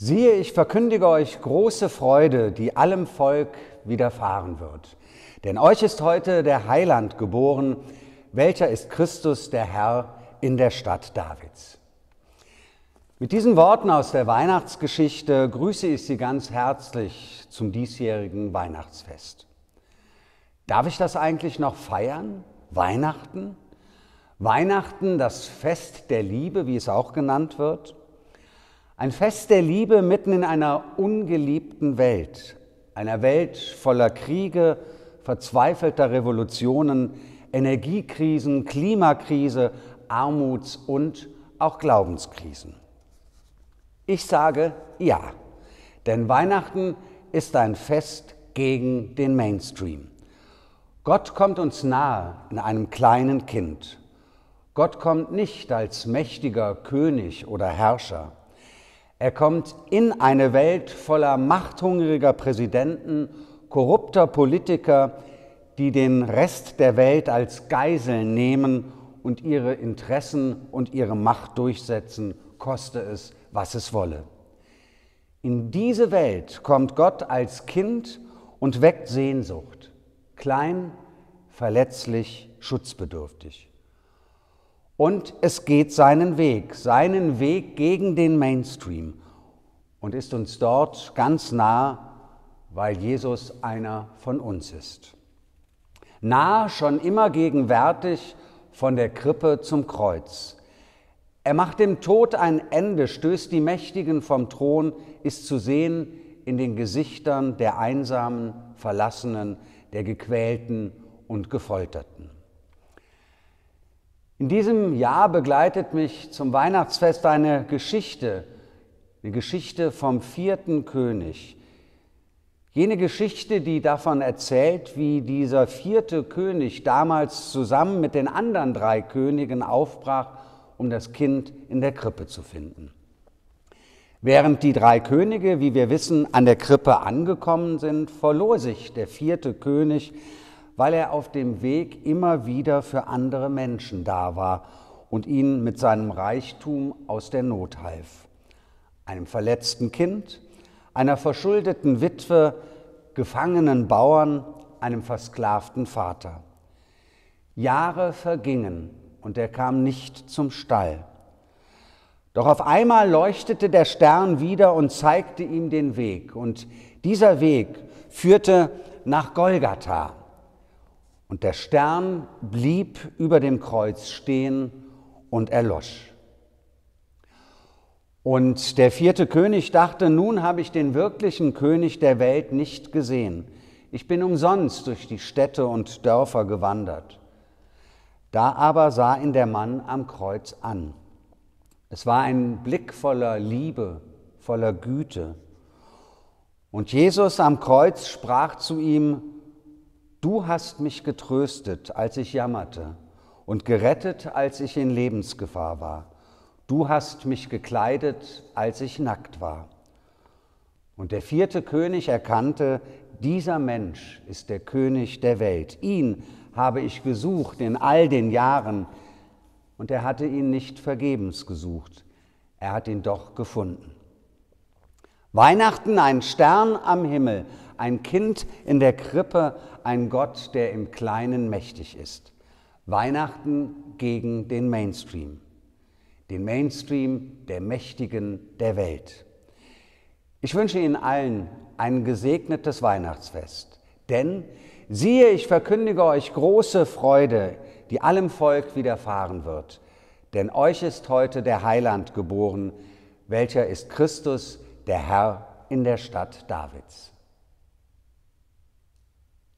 Siehe, ich verkündige euch große Freude, die allem Volk widerfahren wird. Denn euch ist heute der Heiland geboren, welcher ist Christus der Herr in der Stadt Davids. Mit diesen Worten aus der Weihnachtsgeschichte grüße ich Sie ganz herzlich zum diesjährigen Weihnachtsfest. Darf ich das eigentlich noch feiern? Weihnachten? Weihnachten, das Fest der Liebe, wie es auch genannt wird? Ein Fest der Liebe mitten in einer ungeliebten Welt, einer Welt voller Kriege, verzweifelter Revolutionen, Energiekrisen, Klimakrise, Armuts- und auch Glaubenskrisen. Ich sage ja, denn Weihnachten ist ein Fest gegen den Mainstream. Gott kommt uns nahe in einem kleinen Kind. Gott kommt nicht als mächtiger König oder Herrscher. Er kommt in eine Welt voller machthungriger Präsidenten, korrupter Politiker, die den Rest der Welt als Geiseln nehmen und ihre Interessen und ihre Macht durchsetzen, koste es, was es wolle. In diese Welt kommt Gott als Kind und weckt Sehnsucht, klein, verletzlich, schutzbedürftig. Und es geht seinen Weg, seinen Weg gegen den Mainstream und ist uns dort ganz nah, weil Jesus einer von uns ist. Nah, schon immer gegenwärtig, von der Krippe zum Kreuz. Er macht dem Tod ein Ende, stößt die Mächtigen vom Thron, ist zu sehen in den Gesichtern der Einsamen, Verlassenen, der Gequälten und Gefolterten. In diesem Jahr begleitet mich zum Weihnachtsfest eine Geschichte, eine Geschichte vom vierten König. Jene Geschichte, die davon erzählt, wie dieser vierte König damals zusammen mit den anderen drei Königen aufbrach, um das Kind in der Krippe zu finden. Während die drei Könige, wie wir wissen, an der Krippe angekommen sind, verlor sich der vierte König weil er auf dem Weg immer wieder für andere Menschen da war und ihnen mit seinem Reichtum aus der Not half. Einem verletzten Kind, einer verschuldeten Witwe, gefangenen Bauern, einem versklavten Vater. Jahre vergingen und er kam nicht zum Stall. Doch auf einmal leuchtete der Stern wieder und zeigte ihm den Weg. Und dieser Weg führte nach Golgatha, und der Stern blieb über dem Kreuz stehen und erlosch. Und der vierte König dachte, nun habe ich den wirklichen König der Welt nicht gesehen. Ich bin umsonst durch die Städte und Dörfer gewandert. Da aber sah ihn der Mann am Kreuz an. Es war ein Blick voller Liebe, voller Güte. Und Jesus am Kreuz sprach zu ihm, Du hast mich getröstet, als ich jammerte, und gerettet, als ich in Lebensgefahr war. Du hast mich gekleidet, als ich nackt war. Und der vierte König erkannte, dieser Mensch ist der König der Welt. Ihn habe ich gesucht in all den Jahren, und er hatte ihn nicht vergebens gesucht. Er hat ihn doch gefunden. Weihnachten, ein Stern am Himmel, ein Kind in der Krippe, ein Gott, der im Kleinen mächtig ist. Weihnachten gegen den Mainstream, den Mainstream der Mächtigen der Welt. Ich wünsche Ihnen allen ein gesegnetes Weihnachtsfest, denn siehe, ich verkündige euch große Freude, die allem Volk widerfahren wird, denn euch ist heute der Heiland geboren, welcher ist Christus, der Herr in der Stadt Davids.